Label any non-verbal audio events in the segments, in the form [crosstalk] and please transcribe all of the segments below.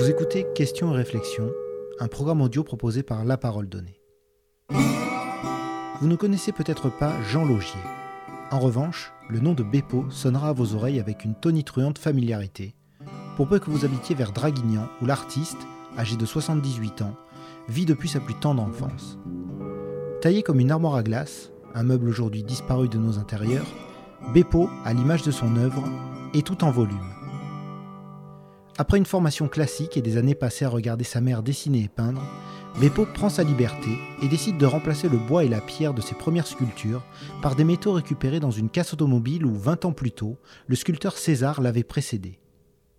Vous écoutez Questions et réflexions, un programme audio proposé par La Parole Donnée. Vous ne connaissez peut-être pas Jean Logier. En revanche, le nom de Beppo sonnera à vos oreilles avec une tonitruante familiarité, pour peu que vous habitiez vers Draguignan, où l'artiste, âgé de 78 ans, vit depuis sa plus tendre enfance. Taillé comme une armoire à glace, un meuble aujourd'hui disparu de nos intérieurs, Beppo, à l'image de son œuvre, est tout en volume. Après une formation classique et des années passées à regarder sa mère dessiner et peindre, Beppo prend sa liberté et décide de remplacer le bois et la pierre de ses premières sculptures par des métaux récupérés dans une casse automobile où, 20 ans plus tôt, le sculpteur César l'avait précédé.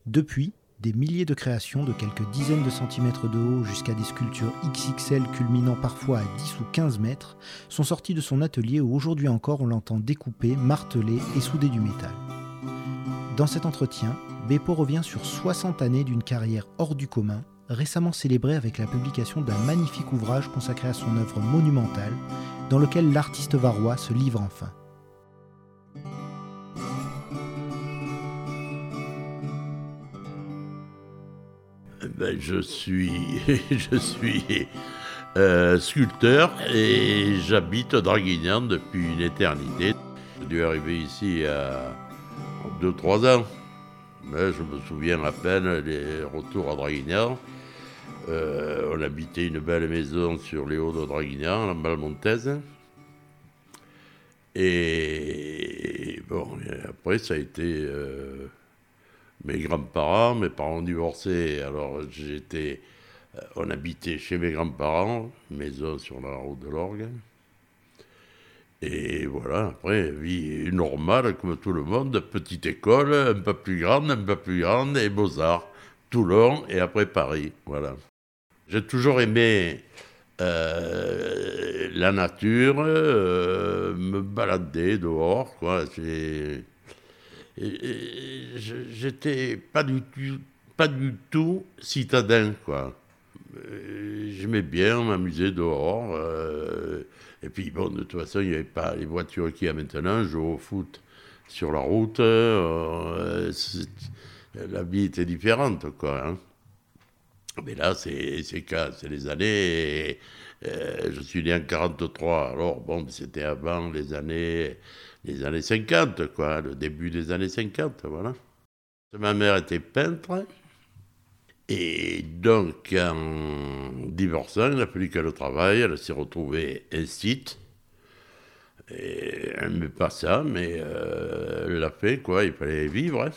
Depuis, des milliers de créations de quelques dizaines de centimètres de haut jusqu'à des sculptures XXL culminant parfois à 10 ou 15 mètres sont sorties de son atelier où aujourd'hui encore on l'entend découper, marteler et souder du métal. Dans cet entretien, Beppo revient sur 60 années d'une carrière hors du commun, récemment célébrée avec la publication d'un magnifique ouvrage consacré à son œuvre monumentale, dans lequel l'artiste varois se livre enfin. Ben, je suis, [laughs] je suis euh, sculpteur et j'habite Draguignan depuis une éternité. J'ai dû arriver ici à 2-3 ans. Mais je me souviens à peine des retours à Draguignan. Euh, on habitait une belle maison sur les hauts de Draguignan, la Malmontaise. Et bon, après, ça a été euh, mes grands-parents, mes parents divorcés. Alors, j'étais. Euh, on habitait chez mes grands-parents, maison sur la route de l'Orgue. Et voilà, après, vie normale comme tout le monde, petite école, un peu plus grande, un peu plus grande, et Beaux-Arts, Toulon, et après Paris, voilà. J'ai toujours aimé euh, la nature, euh, me balader dehors, quoi. J'étais pas du tout, pas du tout citadin, quoi. Euh, j'aimais bien m'amuser dehors. Et puis, bon, de toute façon, il n'y avait pas les voitures qu'il y a maintenant. Je jouais au foot sur la route. la vie était différente, quoi. Hein. Mais là, c'est c'est les années. Euh, je suis né en 43, alors bon, c'était avant les années, les années 50, quoi, le début des années 50, voilà. Ma mère était peintre, et donc en divorçant, il a fallu qu'elle travaille, elle s'est retrouvée un site. Et elle n'aimait pas ça, mais euh, elle l'a fait, quoi, il fallait vivre. Hein.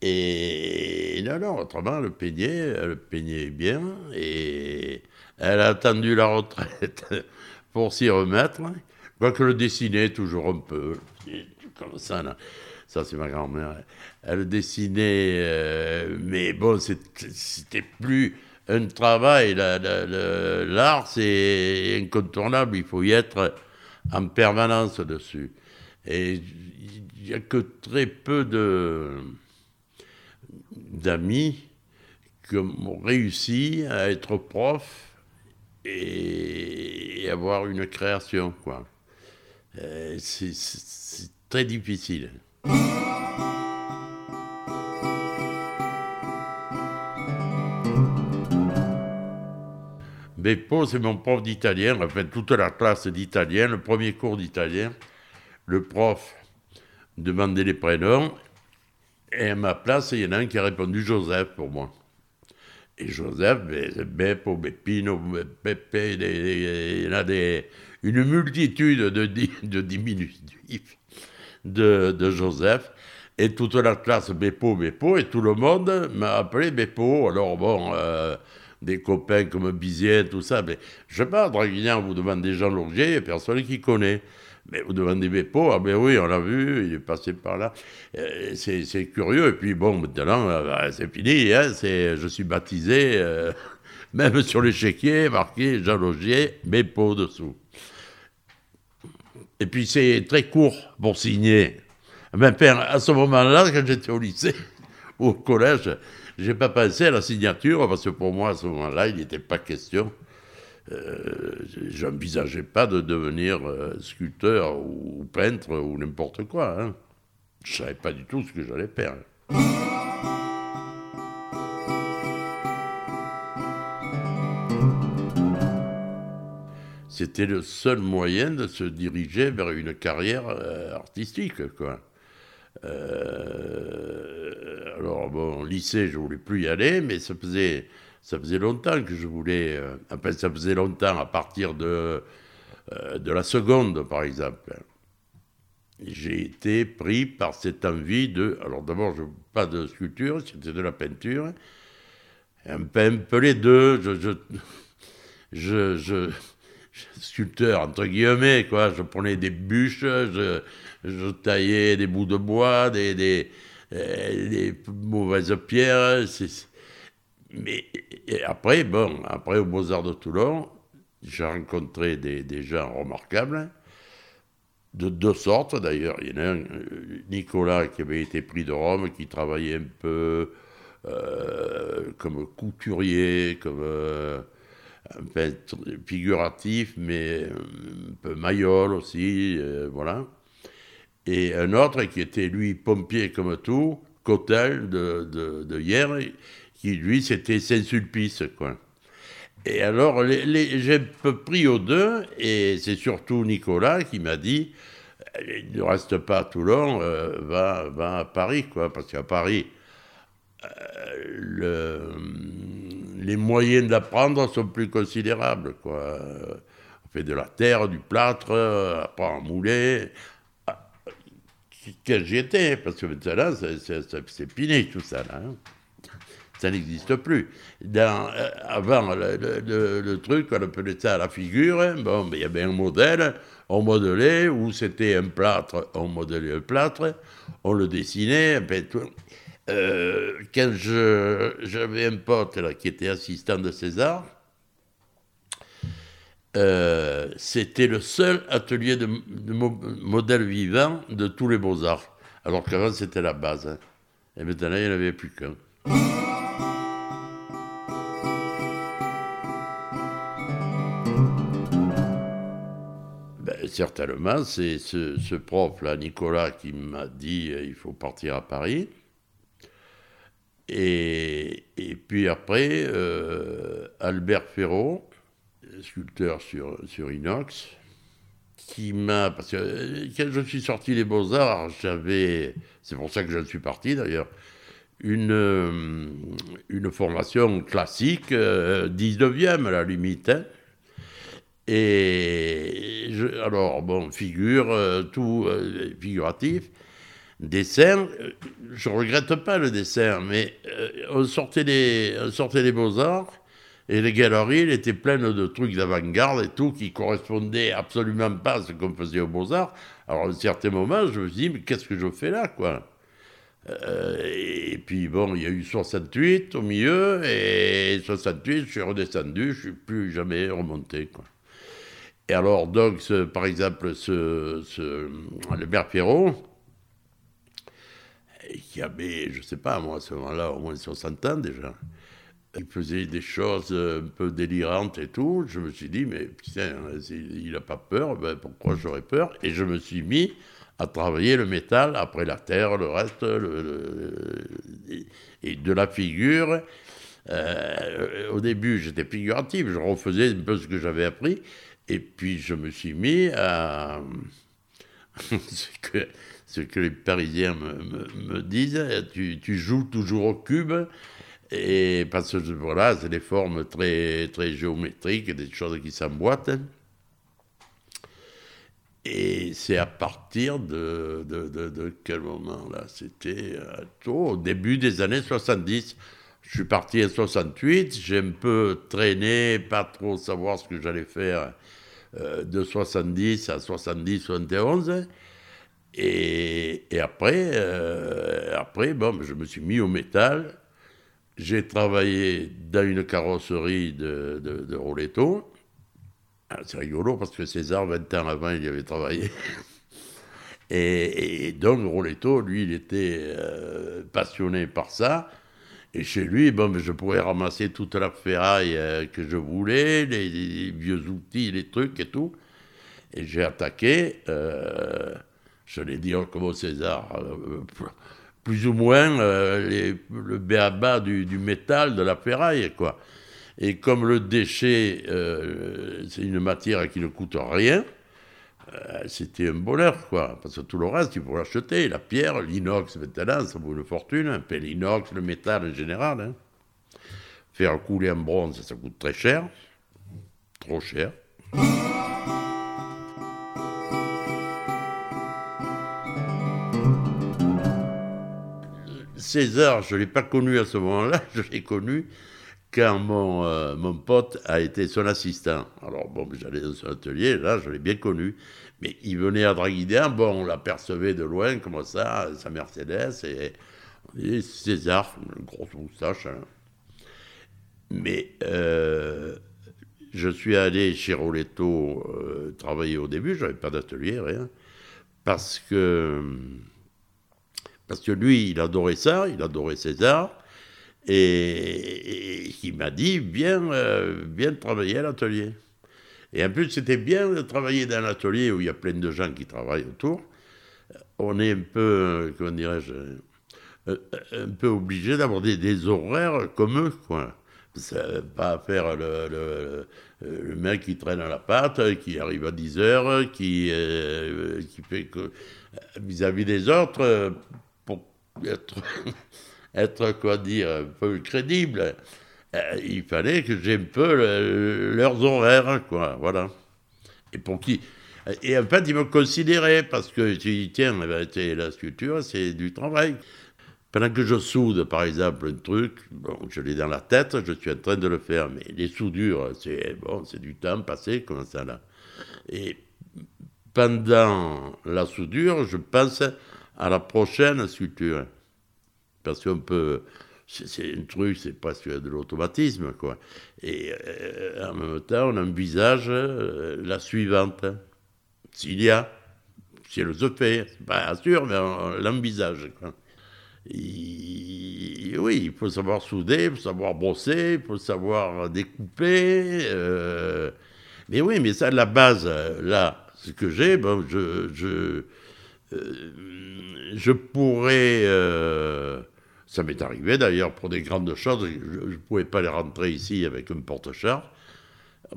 Et non, non, autrement, elle peignait, elle peignait bien, et elle a attendu la retraite [laughs] pour s'y remettre, quoique le dessinait toujours un peu, comme ça, là. Ça c'est ma grand-mère. Elle dessinait, euh, mais bon, c'était plus un travail, l'art c'est incontournable, il faut y être en permanence dessus. Et il n'y a que très peu d'amis qui ont réussi à être prof et avoir une création. Euh, c'est, très difficile. Beppo, c'est mon prof d'italien, enfin toute la classe d'italien, le premier cours d'italien. Le prof demandait les prénoms et à ma place, il y en a un qui a répondu Joseph pour moi. Et Joseph, Beppo, Beppino, Pepe, il y en a des, une multitude de, de diminutifs de, de, Joseph. Et toute la classe Beppo, Beppo, et tout le monde m'a appelé Beppo. Alors bon, euh, des copains comme Bizier, tout ça. Mais je sais pas, Draguignan, vous demandez Jean a personne qui connaît. Mais vous demandez Beppo, ah ben oui, on l'a vu, il est passé par là. Euh, c'est curieux. Et puis bon, maintenant, euh, bah, c'est fini. Hein, je suis baptisé, [laughs] même sur l'échiquier, marqué Jean Logier, Beppo dessous. Et puis c'est très court pour signer. Même à ce moment-là, quand j'étais au lycée ou [laughs] au collège, j'ai pas pensé à la signature parce que pour moi, à ce moment-là, il n'était pas question euh, j'envisageais pas de devenir euh, sculpteur ou, peintre ou n'importe quoi. Hein. Je savais pas du tout ce que j'allais faire. C'était le seul moyen de se diriger vers une carrière euh, artistique, quoi. Euh, alors, bon, au lycée, je voulais plus y aller, mais ça faisait, ça faisait longtemps que je voulais. Euh, enfin, ça faisait longtemps à partir de, de la seconde, par exemple. J'ai été pris par cette envie de. Alors, d'abord, je, pas de sculpture, c'était de la peinture. Un peu, les deux. je, je [laughs] sculpteur, entre guillemets, quoi. Je prenais des bûches, je, taillais des bouts de bois, des, des, euh, mauvaises pierres. Mais après, bon, après au Beaux-Arts de Toulon, j'ai rencontré des, gens remarquables, de deux sortes d'ailleurs. Il y en a un, euh, Nicolas, qui avait été pris de Rome, qui travaillait un peu euh, comme couturier, comme peintre figuratif, mais un peu mayol aussi, euh, voilà. Et un autre qui était, lui, pompier comme tout, Cotel de, de, hier, qui, lui, c'était Saint-Sulpice, quoi. Et alors, les, j'ai un peu pris aux deux, et c'est surtout Nicolas qui m'a dit, ne reste pas à Toulon, euh, va, va à Paris, quoi, parce qu'à Paris, euh, le les moyens d'apprendre sont plus considérables. On fait de la terre, du plâtre, après on moulait. Ah, quel j'étais, parce que maintenant, c'est fini tout ça. Là, hein. Ça n'existe plus. Euh, avant, le, truc, on appelait ça la figure. Bon, il y avait un modèle, on modelait, ou c'était un plâtre, on modelait le plâtre, on le dessinait. Ben, tout, euh, quand j'avais un pote là, qui était assistant de César, euh, c'était le seul atelier de, modèle vivant de tous les beaux-arts. Alors qu'avant, c'était la base. Hein. Et maintenant, il n'y en avait plus qu'un. Ben, certainement, c'est ce, ce prof-là, Nicolas, qui m'a dit euh, il faut partir à Paris. Et, puis après, euh, Albert Ferraud, sculpteur sur, sur inox, qui m'a. Parce que euh, quand je suis sorti des Beaux-Arts, j'avais. C'est pour ça que je suis parti d'ailleurs. Une, euh, une formation classique, 19e à la limite. Hein. et alors, bon, figure, tout figuratif dessin, euh, je regrette pas le dessin, mais euh, on sortait les, sortait les beaux-arts et les galeries étaient pleines de trucs d'avant-garde et tout qui correspondaient absolument pas à ce qu'on faisait aux beaux-arts. Alors à un certain moment, je me suis dit, mais qu'est-ce que je fais là, quoi? Euh, Et puis bon, il y a eu 68 au milieu, et 68, je suis redescendu, je suis plus jamais remonté. Et alors, donc, par exemple, ce, ce, le Albert Pierrot, qui avait, je ne sais pas, moi, à ce moment-là, au moins 60 ans déjà. Il faisait des choses un peu délirantes et tout. Je me suis dit, mais putain, il n'a pas peur, ben pourquoi j'aurais peur? Et je me suis mis à travailler le métal, après la terre, le reste, et de la figure. Euh, au début, j'étais figuratif, je refaisais un peu ce que j'avais appris, et puis je me suis mis à. [laughs] ce que les Parisiens me, disent, tu, joues toujours au cube, et parce que voilà, c'est des formes très, très géométriques, des choses qui s'emboîtent. Et c'est à partir de, quel moment là C'était euh, au début des années 70. Je suis parti en 68, j'ai un peu traîné, pas trop savoir ce que j'allais faire euh, de 70 à 70, 71. Et, après, euh, après bon, je me suis mis au métal. J'ai travaillé dans une carrosserie de, de, Roletto. Ah, c'est rigolo parce que César, 20 ans avant, il y avait travaillé. [laughs] Et, donc, Roletto, lui, il était euh, passionné par ça. Et chez lui, bon, je pourrais ramasser toute la ferraille euh, que je voulais, les, vieux outils, les trucs et tout. Et j'ai attaqué l'ai dit comme au César, euh, plus ou moins euh, le béaba du, du, métal, de la ferraille, quoi. Et comme le déchet, euh, c'est une matière qui ne coûte rien, euh, c'était un bonheur, quoi. Parce que tout le reste, il faut l'acheter. La pierre, l'inox, maintenant, ça vaut une fortune. l'inox, le métal en général. Hein. Faire couler un bronze, ça coûte très cher. Trop cher. César, je ne l'ai pas connu à ce moment-là, [laughs] je l'ai connu quand mon, euh, mon pote a été son assistant. Alors, bon, j'allais dans son atelier, là, je l'ai bien connu. Mais il venait à Draguignan, bon, on l'apercevait de loin, comme ça, sa Mercedes, et on César, une grosse moustache. Hein. Mais euh, je suis allé chez Roletto euh, travailler au début, je n'avais pas d'atelier, rien, parce que, parce que lui, il adorait ça, il adorait César, et, il m'a dit, viens, euh, viens travailler à l'atelier. Et en plus, c'était bien de travailler dans un atelier où il y a plein de gens qui travaillent autour. On est un peu, comment dirais-je, un peu obligé d'avoir des, horaires comme eux, quoi. Pas faire le, mec qui traîne à la pâte, qui arrive à 10 heures, qui, euh, qui fait que vis-à-vis des autres, [laughs] être quoi dire, un peu crédible, euh, il fallait que j'ai un peu leurs horaires, quoi, voilà. Et pour qui Et en fait, ils me considéraient, parce que, tiens, la sculpture, c'est du travail. Pendant que je soude, par exemple, un truc, bon, je l'ai dans la tête, je suis en train de le faire, mais les soudures, c'est bon, c'est du temps passé comme ça là. Et pendant la soudure, je pense à la prochaine sculpture parce qu'on peut. C'est un truc, c'est presque de l'automatisme, quoi. Et euh, en même temps, on envisage euh, la suivante. S'il y a, si elle se fait, pas sûr, mais on, l'envisage, quoi. oui, il faut savoir souder, il faut savoir brosser, il faut savoir découper. Euh, mais oui, mais ça, la base, là, ce que j'ai, bon, je, je pourrais ça m'est arrivé d'ailleurs pour des grandes choses, je ne pouvais pas les rentrer ici avec un porte-char.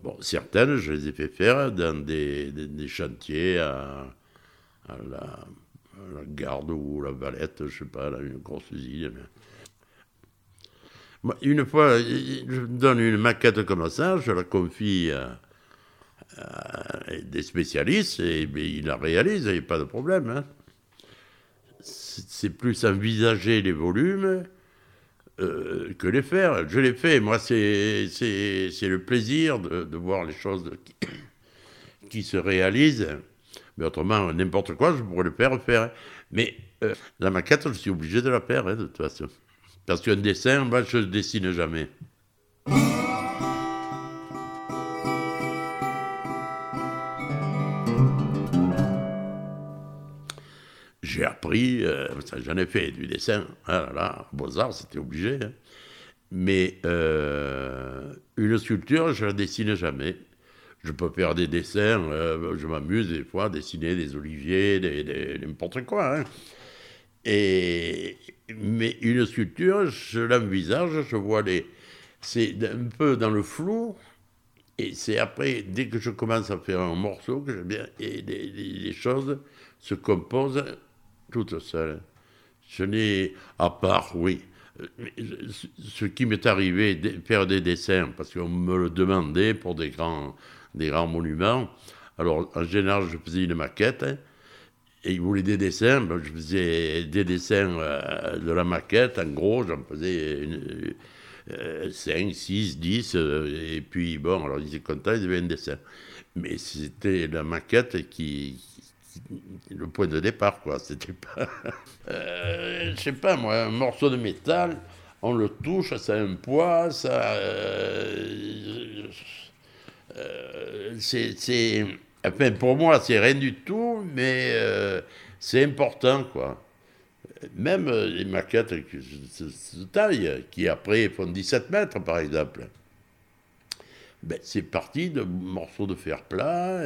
Bon, certaines, je les ai fait faire dans des, chantiers à, la, garde ou la valette, je ne sais pas, une grosse usine. Une fois, je donne une maquette comme ça, je la confie à, des spécialistes et, ils la réalisent, il n'y a pas de problème. Hein c'est plus envisager les volumes euh, que les faire. Je l'ai fait. Moi, c'est le plaisir de, voir les choses [coughs] qui, se réalisent. Mais autrement, n'importe quoi, je pourrais le faire faire. Mais euh, la maquette, je suis obligé de la faire, hein, de toute façon. Parce qu'un dessin, moi, je ne dessine jamais. J'ai appris, euh, j'en ai fait du dessin, ah là, Beaux-Arts, c'était obligé. Hein. Mais euh, une sculpture, je ne la dessine jamais. Je peux faire des dessins, euh, je m'amuse des fois à dessiner des oliviers, des, n'importe quoi. Hein. Et, mais une sculpture, je l'envisage, je vois les. C'est un peu dans le flou, et c'est après, dès que je commence à faire un morceau, que j'aime bien, et les choses se composent toute seule. Je n'ai, à part, oui, ce qui m'est arrivé, faire des dessins, parce qu'on me le demandait pour des grands, des grands monuments. Alors, en général, je faisais une maquette, et ils voulaient des dessins, ben, je faisais des dessins euh, de la maquette, en gros, j'en faisais une, 5, 6, 10, et puis bon, alors ils étaient contents, ils avaient un dessin. Mais c'était la maquette qui, le point de départ, quoi. C'était pas. [laughs] Euh, je sais pas, moi, un morceau de métal, on le touche, ça a un poids, ça. Euh, euh, c'est. Enfin, pour moi, c'est rien du tout, mais c'est important, quoi. Même les maquettes de taille, qui après font 17 mètres, par exemple. Ben, c'est parti de morceaux de fer plat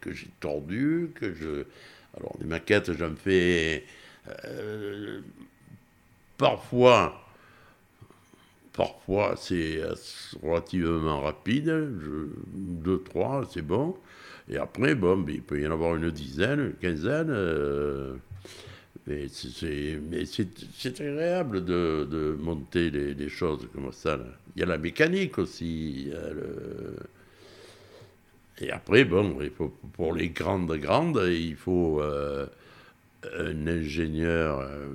que j'ai tordus, que je... Alors, des maquettes, j'en fais euh, parfois parfois, c'est relativement rapide. Deux, trois, c'est bon. Et après, bon, ben, il peut y en avoir une dizaine, une quinzaine. Euh, mais c'est agréable de, de monter les, choses comme ça. Il y a la mécanique aussi. Et après, bon, pour les grandes, grandes, il faut euh, un ingénieur euh,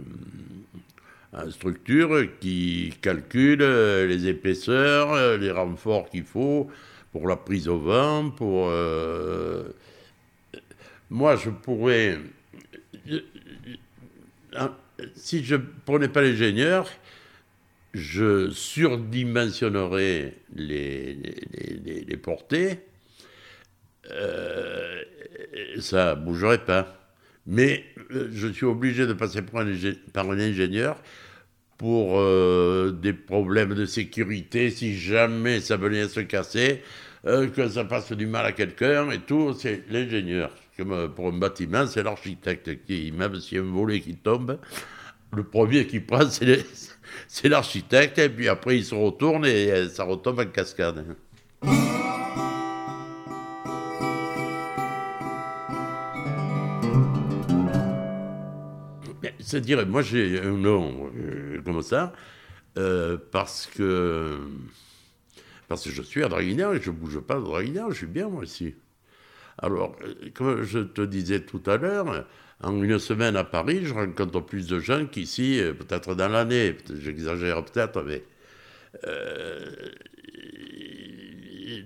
en structure qui calcule les épaisseurs, les renforts qu'il faut pour la prise au vent, pour... Euh, moi, je pourrais... Si je prenais pas l'ingénieur, je surdimensionnerais les, portées, euh, ça bougerait pas. Mais euh, je suis obligé de passer par un, ingénieur pour euh, des problèmes de sécurité, si jamais ça venait à se casser, que ça passe du mal à quelqu'un et tout, c'est l'ingénieur. Pour un bâtiment, c'est l'architecte qui, même s'il y a un volet qui tombe, le premier qui prend, c'est l'architecte, et puis après il se retourne et ça retombe en cascade. C'est-à-dire, moi j'ai un nom euh, comme ça, euh, parce que parce que je suis à Draguignan et je ne bouge pas de Draguignan, je suis bien moi ici. Alors, euh, comme je te disais tout à l'heure, en une semaine à Paris, je rencontre plus de gens qu'ici, peut-être dans l'année, j'exagère peut-être, mais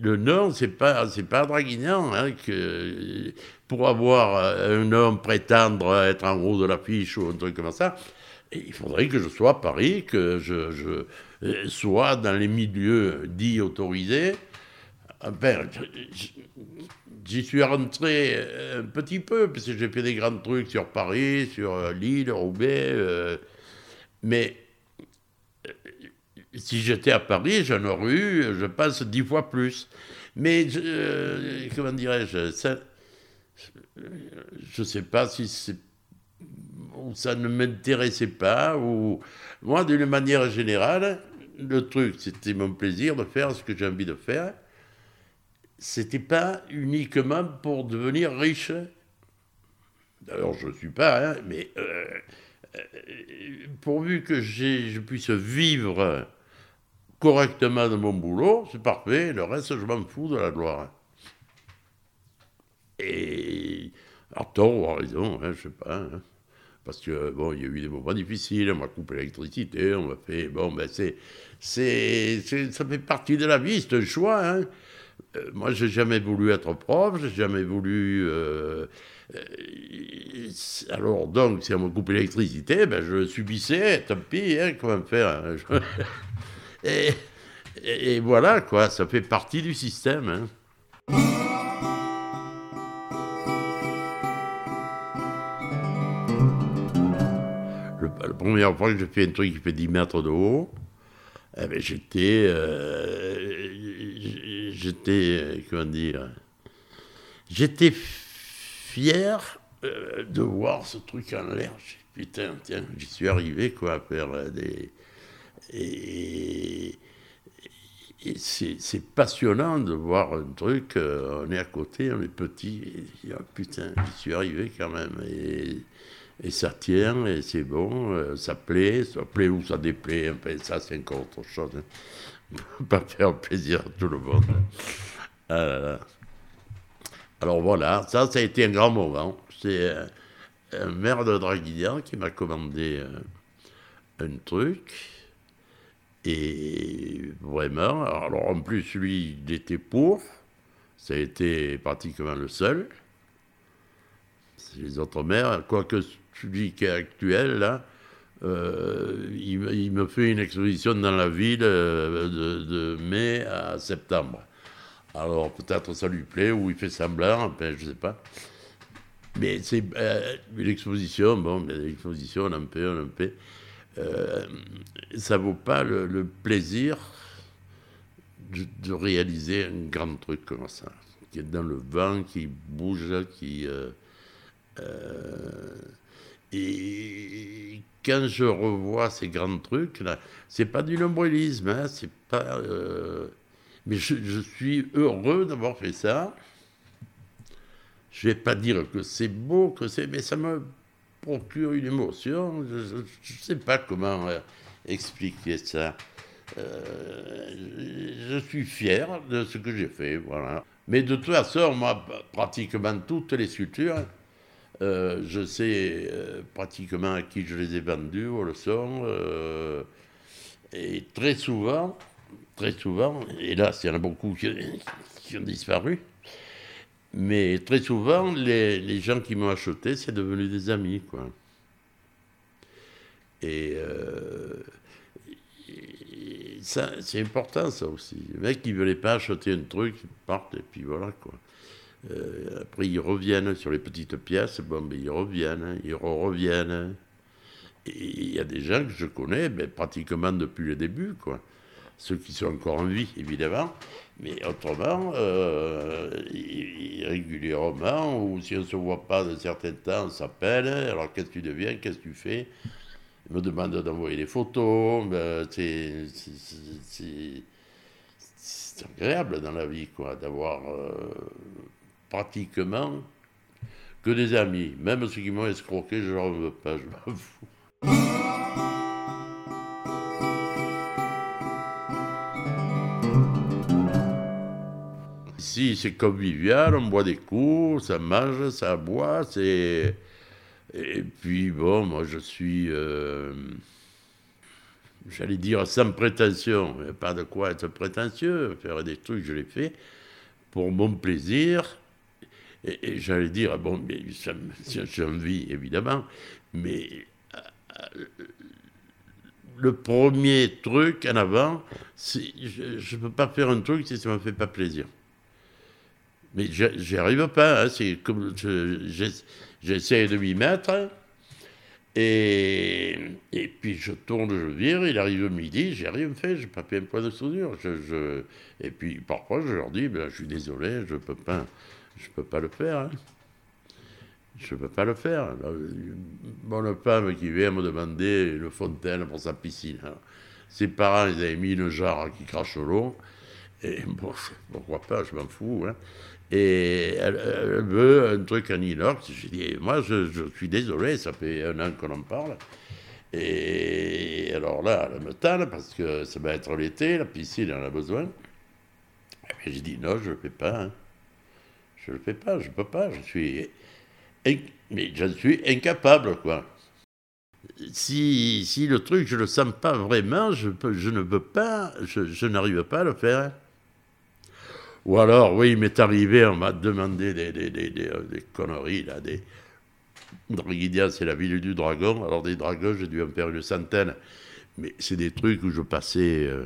le Nord, c'est pas, c'est pas Draguignan. Hein, que, pour avoir un homme prétendre être en haut de l'affiche ou un truc comme ça, il faudrait que je sois à Paris, que je, je sois dans les milieux dits autorisés. Enfin, j'y suis rentré un petit peu, parce que j'ai fait des grands trucs sur Paris, sur Lille, Roubaix, euh, mais si j'étais à Paris, j'en aurais eu, je pense, dix fois plus. Mais, euh, comment dirais-je, je ne sais pas si ça ne m'intéressait pas, ou moi, d'une manière générale, le truc, c'était mon plaisir de faire ce que j'ai envie de faire. C'était pas uniquement pour devenir riche. D'ailleurs, je ne suis pas, hein, mais euh, euh, pourvu que je puisse vivre correctement de mon boulot, c'est parfait. Le reste, je m'en fous de la gloire. Et à tort ou raison, hein, je sais pas. Hein. Parce que, bon, il y a eu des moments difficiles, on m'a coupé l'électricité, on m'a fait. Bon, ben, c'est, c'est, ça fait partie de la vie, c'est un choix. Hein. Euh, moi, j'ai jamais voulu être prof, j'ai jamais voulu. Euh, euh, alors, donc, si on m'a coupé l'électricité, ben, je subissais, tant pis, hein, comment faire hein. [laughs] Et, voilà, quoi, ça fait partie du système. Hein. la première fois que j'ai fait un truc qui fait 10 mètres de haut, eh ben, j'étais. J'étais. Euh, comment dire J'étais fier euh, de voir ce truc en l'air. Putain, tiens, j'y suis arrivé, quoi, à faire des et, c'est passionnant de voir un truc, euh, on est à côté, on est petit, et, oh, putain, j'y suis arrivé quand même. Et, ça tient, et c'est bon, euh, ça plaît, ça plaît ou ça déplaît, ça c'est encore autre chose. Hein. [laughs] Pas faire plaisir à tout le monde. Ah Alors voilà, ça, ça a été un grand moment. C'est euh, un maire de Draguignan qui m'a commandé un truc. Et vraiment, alors en plus, lui, il était pour. Ça a été pratiquement le seul. Les autres maires, quoique celui qui est actuel, là, euh, il, me fait une exposition dans la ville euh, de, mai à septembre. Alors peut-être ça lui plaît, ou il fait semblant, je ne sais pas. Mais c'est euh, une exposition, bon, l'exposition, on en paie, on en paie. Euh, ça vaut pas le, plaisir de, réaliser un grand truc comme ça, qui est dans le vent, qui bouge, qui euh, et quand je revois ces grands trucs, là, c'est pas du nombrilisme, hein, c'est pas. Euh, mais je, suis heureux d'avoir fait ça. Je vais pas dire que c'est beau, que c'est, mais ça me procure une émotion. Je ne sais pas comment euh, expliquer ça. je suis fier de ce que j'ai fait, voilà. Mais de toute façon, moi, pratiquement toutes les sculptures, euh, je sais euh, pratiquement à qui je les ai vendues au leçon. Euh, et très souvent, très souvent, hélas, il y en a beaucoup qui, ont disparu. Mais très souvent, les, gens qui m'ont acheté, c'est devenu des amis, quoi. Et ça, c'est important, ça aussi. Les mecs qui ne veulent pas acheter un truc, ils partent, et puis voilà, quoi. Euh, après, ils reviennent sur les petites pièces, bon, ben, ils reviennent, ils reviennent. Et il y a des gens que je connais ben, pratiquement depuis le début, quoi. Ceux qui sont encore en vie, évidemment. Mais autrement, euh, régulièrement, ou si on ne se voit pas de certains temps, on s'appelle. Alors, qu'est-ce que tu deviens Qu'est-ce que tu fais? Ils me demandent d'envoyer des photos. Ben, c'est agréable dans la vie, quoi, d'avoir. Euh, pratiquement que des amis. Même ceux qui m'ont escroqué, je leur veux pas, je m'en fous. Ici, c'est convivial, on boit des coups, ça mange, ça boit, c'est... Et puis, bon, moi, je suis... Euh, j'allais dire sans prétention, pas de quoi être prétentieux, faire des trucs, je l'ai fait pour mon plaisir, et, j'allais dire, bon, j'ai envie, évidemment, mais euh, le premier truc en avant, je ne peux pas faire un truc si ça ne me fait pas plaisir. Mais j'y arrive pas, hein, c'est j'essaie de m'y mettre, et, et, puis je tourne, je vire, il arrive midi, j'ai rien fait, j'ai pas fait un point de soudure. Et puis parfois je leur dis, ben, je suis désolé, je peux pas. Je ne peux pas le faire. Hein. Je ne peux pas le faire. bonne femme qui vient me demander une fontaine pour sa piscine. ses parents, ils avaient mis une jarre qui crache l'eau. Et [laughs] bon, pourquoi pas, je m'en fous. Hein. Et elle, veut un truc en inox. J'ai dit, moi, je, suis désolé, ça fait un an qu'on en parle. Et alors là, elle me tanne parce que ça va être l'été, la piscine, en a besoin. Et j'ai dit, non, je ne le fais pas. Hein. Je ne le fais pas, je ne peux pas, je suis. Mais je suis incapable, quoi. Si, si le truc, je ne le sens pas vraiment, je, peux, je ne peux pas, je, n'arrive pas à le faire. Ou alors, oui, il m'est arrivé, on m'a demandé des, des, des, des, conneries, là, des. Draguidia, c'est la ville du dragon. Alors, des dragons, j'ai dû en faire une centaine. Mais c'est des trucs où je passais. Euh,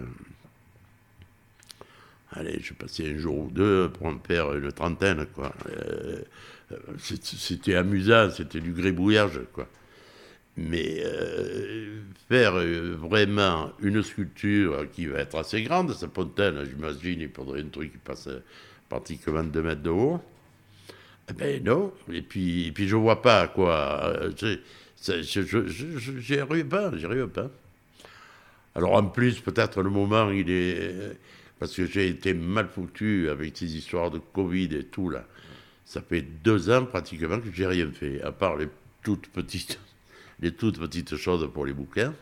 Allez, je passais un jour ou deux pour en faire une trentaine, quoi. Euh, c'était amusant, c'était du grébouillage, quoi. Mais euh, faire euh, vraiment une sculpture qui va être assez grande, sa fontaine, j'imagine, il faudrait un truc qui passe pratiquement 2 mètres de haut. Eh ben non, et puis, et puis je vois pas, quoi. J'y arrive pas, j'y arrive pas. Alors en plus, peut-être le moment, il est parce que j'ai été mal foutu avec ces histoires de Covid et tout là. Ça fait deux ans pratiquement que j'ai rien fait, à part les toutes petites, [laughs] les toutes petites choses pour les bouquins.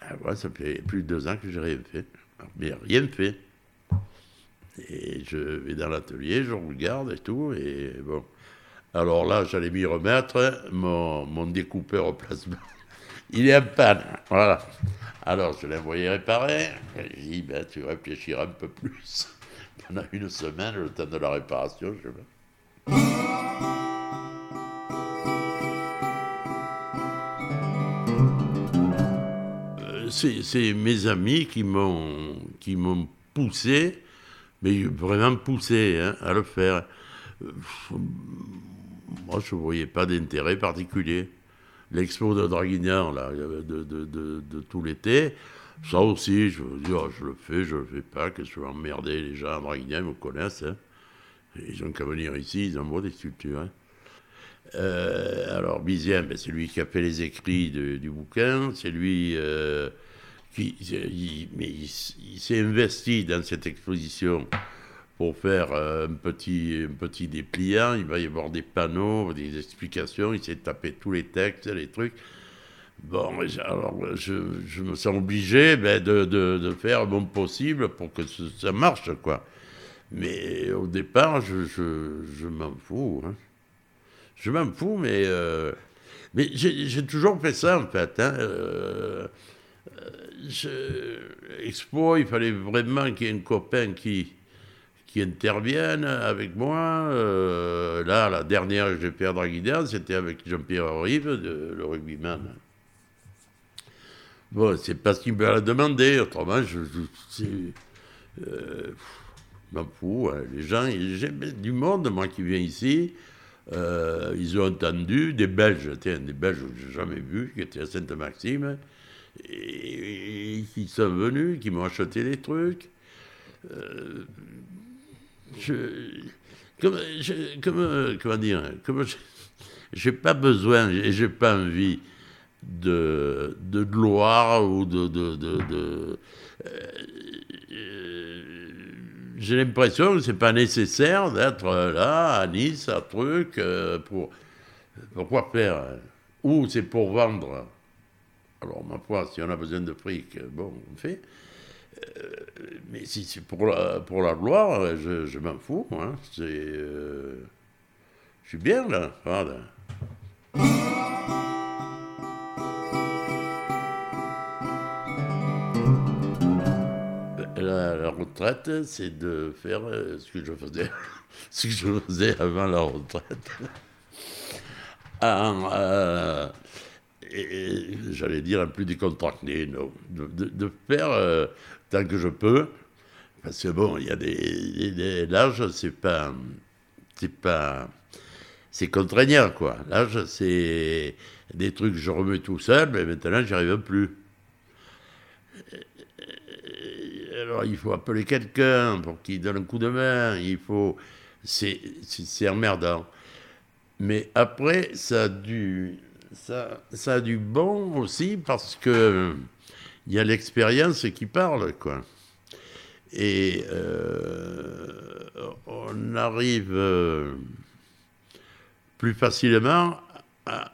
Ah, ça fait plus de deux ans que j'ai rien fait, mais rien fait. Et je vais dans l'atelier, je regarde et tout, et bon. Alors là, j'allais m'y remettre, mon, mon découpeur au plasma, [laughs] il est en panne, voilà. Alors, je l'ai envoyé réparer. J'ai dit, ben, tu réfléchiras un peu plus. [laughs] Pendant une semaine, le temps de la réparation, je euh, c'est mes amis qui m'ont qui m'ont poussé, mais vraiment poussé hein, à le faire. Euh, moi, je ne voyais pas d'intérêt particulier l'expo de Draguignan, là, de, de, de, tout l'été. Ça aussi, je veux dire, je le fais, je le fais pas, que je vais emmerder les gens à Draguignan, ils me connaissent. Hein. Ils ont qu'à venir ici, ils envoient des sculptures. Hein. alors Bizien, ben, c'est lui qui a fait les écrits du bouquin, c'est lui qui, mais il, s'est investi dans cette exposition faire un, petit, un petit dépliant. Il va y avoir des panneaux, des explications. Il s'est tapé tous les textes, les trucs. Bon, alors je, je me sens obligé ben, de, de, de, faire mon possible pour que ça marche, quoi. Mais au départ, je, je, m'en fous. Hein. Je m'en fous, mais, euh, mais j'ai toujours fait ça, en fait. Hein. Euh, Expo, il fallait vraiment qu'il y ait un copain qui, qui intervienne avec moi. Euh, là, la dernière que j'ai fait à Draguidan, c'était avec Jean-Pierre Rive, le rugbyman. Bon, c'est parce qu'il me l'a demandé, autrement, je, je euh, m'en fous. Hein. Les gens, j'ai du monde, moi, qui vient ici. Euh, ils ont entendu des Belges, tiens, des Belges que je n'ai jamais vus, qui étaient à Sainte-Maxime, et, qui sont venus, qui m'ont acheté des trucs. Je, comme, je, comme, comment dire, comme je n'ai pas besoin et j'ai pas envie de, de gloire ou de. de, de, euh, j'ai l'impression que c'est pas nécessaire d'être là à Nice, à truc, euh, pour. Pourquoi faire hein? Ou c'est pour vendre. Alors, ma foi, si on a besoin de fric, bon, on fait. Euh, mais si c'est pour la, pour la gloire, je, je m'en fous. Hein. C'est, je suis bien là. La, retraite, c'est de faire euh, ce que je faisais, [laughs] ce que je faisais avant la retraite. [laughs] Euh, j'allais dire un plus décontracté, de, de, faire euh, tant que je peux, parce que bon, il y a des, l'âge, c'est pas, c'est pas, c'est contraignant quoi. L'âge, c'est des trucs que je remets tout seul, mais maintenant, j'y arrive plus alors il faut appeler quelqu'un pour qu'il donne un coup de main, il faut... C'est emmerdant. Mais après, ça a du, ça, ça a du bon aussi parce que il y a l'expérience qui parle, quoi. Et euh, on arrive euh, plus facilement à,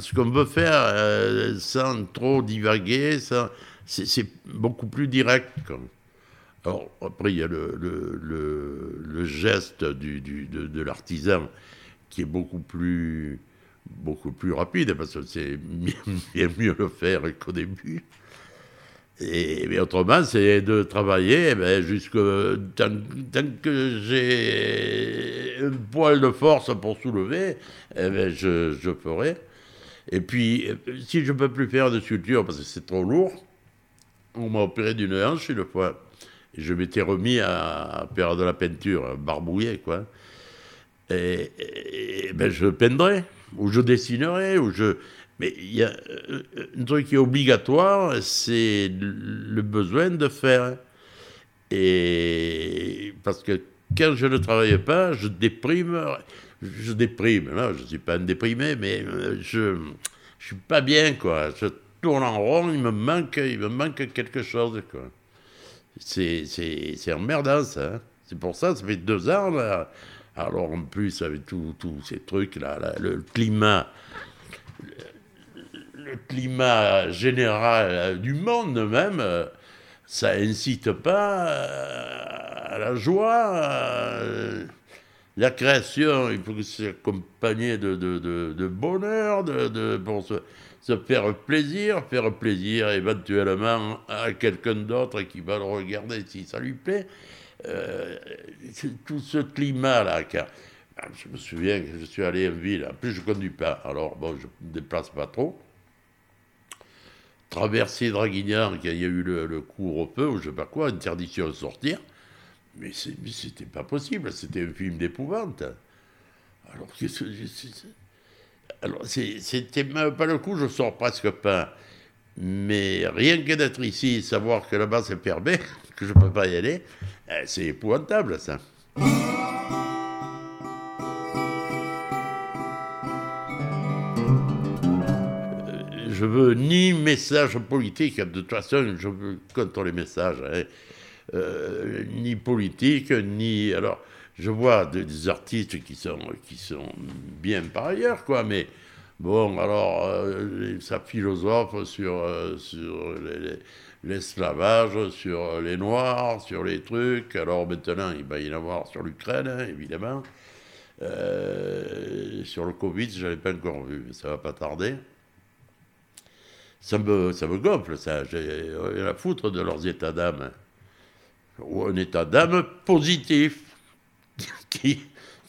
ce qu'on veut faire euh, sans trop divaguer, sans, c'est beaucoup plus direct. Alors, après, il y a le, geste du, de, l'artisan qui est beaucoup plus, beaucoup plus rapide, parce que c'est bien mieux le faire qu'au début. Et, mais autrement, c'est de travailler eh jusque tant, que j'ai un poil de force pour soulever, eh je, je ferai. Et puis, si je ne peux plus faire de sculpture parce que c'est trop lourd, on m'a opéré d'une hanche une fois. Je m'étais remis à, faire de la peinture, barbouiller, quoi. Et, ben je peindrais, ou je dessinerais, ou je. Mais il y a euh, un truc qui est obligatoire, c'est le besoin de faire. Et parce que quand je ne travaille pas, je déprime. Je déprime. Là, je ne suis pas un déprimé, mais euh, je ne suis pas bien, quoi. Je tourne en rond, il me manque, il me manque quelque chose. Quoi. C'est emmerdant, ça. Hein. C'est pour ça, ça fait deux ans, là. Alors, en plus, avec tous ces trucs-là, le climat, le, climat général du monde même, ça incite pas à la joie. la création, il faut que c'est accompagné de, de, de, bonheur, de, de, pour se, se faire plaisir, faire plaisir éventuellement à quelqu'un d'autre qui va le regarder si ça lui plaît. Euh, tout ce climat-là, car ah, je me souviens que je suis allé en ville, en plus je ne conduis pas, alors bon, je ne me déplace pas trop. Traverser Draguignan, qu'il y a eu le, le couvre-feu ou je sais pas quoi, interdiction de sortir, mais c'était pas possible, c'était un film d'épouvante. Alors qu'est-ce que c'était pas le coup, je sors presque pas. Mais rien que d'être ici et savoir que là-bas c'est fermé, [laughs] que je ne peux pas y aller, eh, c'est épouvantable ça. Euh, je veux ni message politique, hein, de toute façon je veux contre les messages, hein. euh, ni politique, ni... Alors, je vois des, des artistes qui sont, qui sont bien par ailleurs, quoi, mais bon, alors, euh, ça philosophe sur, euh, sur l'esclavage, sur les Noirs, sur les trucs. Alors maintenant, il va y en avoir sur l'Ukraine, hein, évidemment. sur le Covid, je n'avais pas encore vu, mais ça va pas tarder ça me, ça me gonfle, ça. J'ai à foutre de leurs états d'âme. Ou un état d'âme positif, [laughs] qui,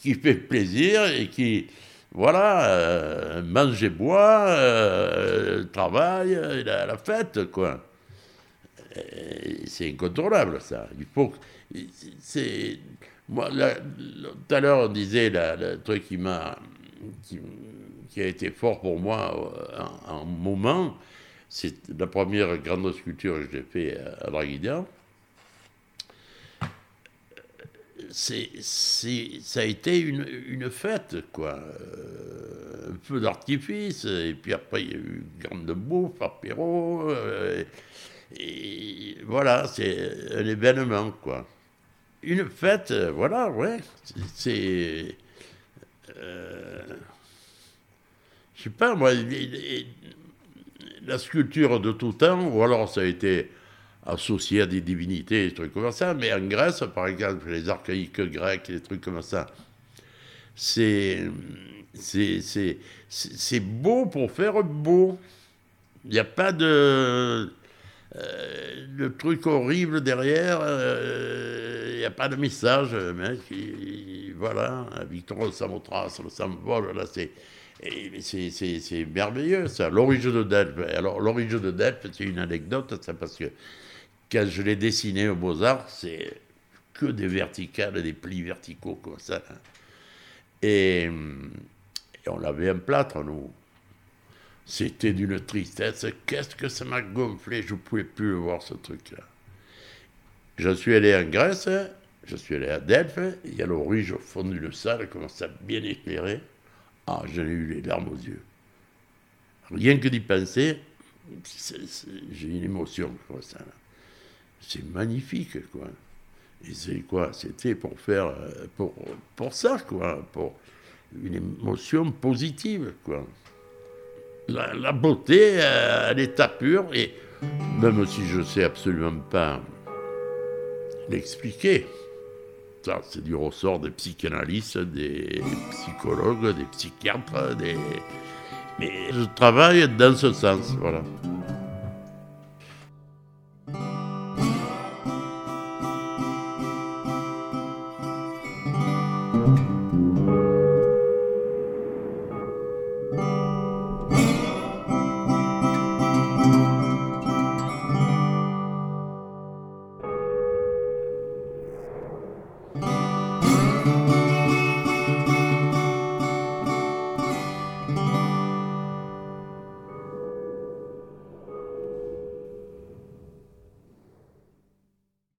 qui fait plaisir et qui, voilà, euh, mange et boit, euh, travaille, il a la fête, quoi. C'est incontrôlable, ça. Il faut c'est moi tout à l'heure on disait le truc qui m'a qui, a été fort pour moi en, en moment c'est la première grande sculpture que j'ai faite à Draguignan. C'est, ça a été une, fête, quoi. Euh, un feu d'artifice, et puis après, il y a eu une grande bouffe, apéro, euh, et voilà, c'est un événement, quoi. Une fête, voilà, ouais, c'est. Euh, je sais pas, moi, la sculpture de tout temps, ou alors ça a été associé à des divinités, des trucs comme ça, mais en Grèce, par exemple, les archaïques grecs, des trucs comme ça, c'est, beau pour faire beau. Il n'y a pas de, euh, de truc horrible derrière, euh, il n'y a pas de message, mais voilà, Victor Samotras, le symbole, là, c'est c'est merveilleux, ça. L'origine de Delphes. Alors, l'origine de Delphes, c'est une anecdote, ça, parce que quand je l'ai dessiné au Beaux-Arts, c'est que des verticales, des plis verticaux comme ça. Et, on avait un plâtre, nous. C'était d'une tristesse. Qu'est-ce que ça m'a gonflé Je ne pouvais plus voir, ce truc-là. Je suis allé en Grèce, je suis allé à Delphes, il y a l'origine au fond d'une salle, comme ça, bien éclairée. Ah, j'en ai eu les larmes aux yeux. Rien que d'y penser, j'ai une émotion ça. C'est magnifique, quoi. Et c'est quoi? C'était pour faire, euh, pour, pour ça, quoi, pour une émotion positive, quoi. La, beauté à l'état pur, et même si je ne sais absolument pas l'expliquer, ça, c'est du ressort des psychanalystes, des psychologues, des psychiatres, des... Mais je travaille dans ce sens, voilà.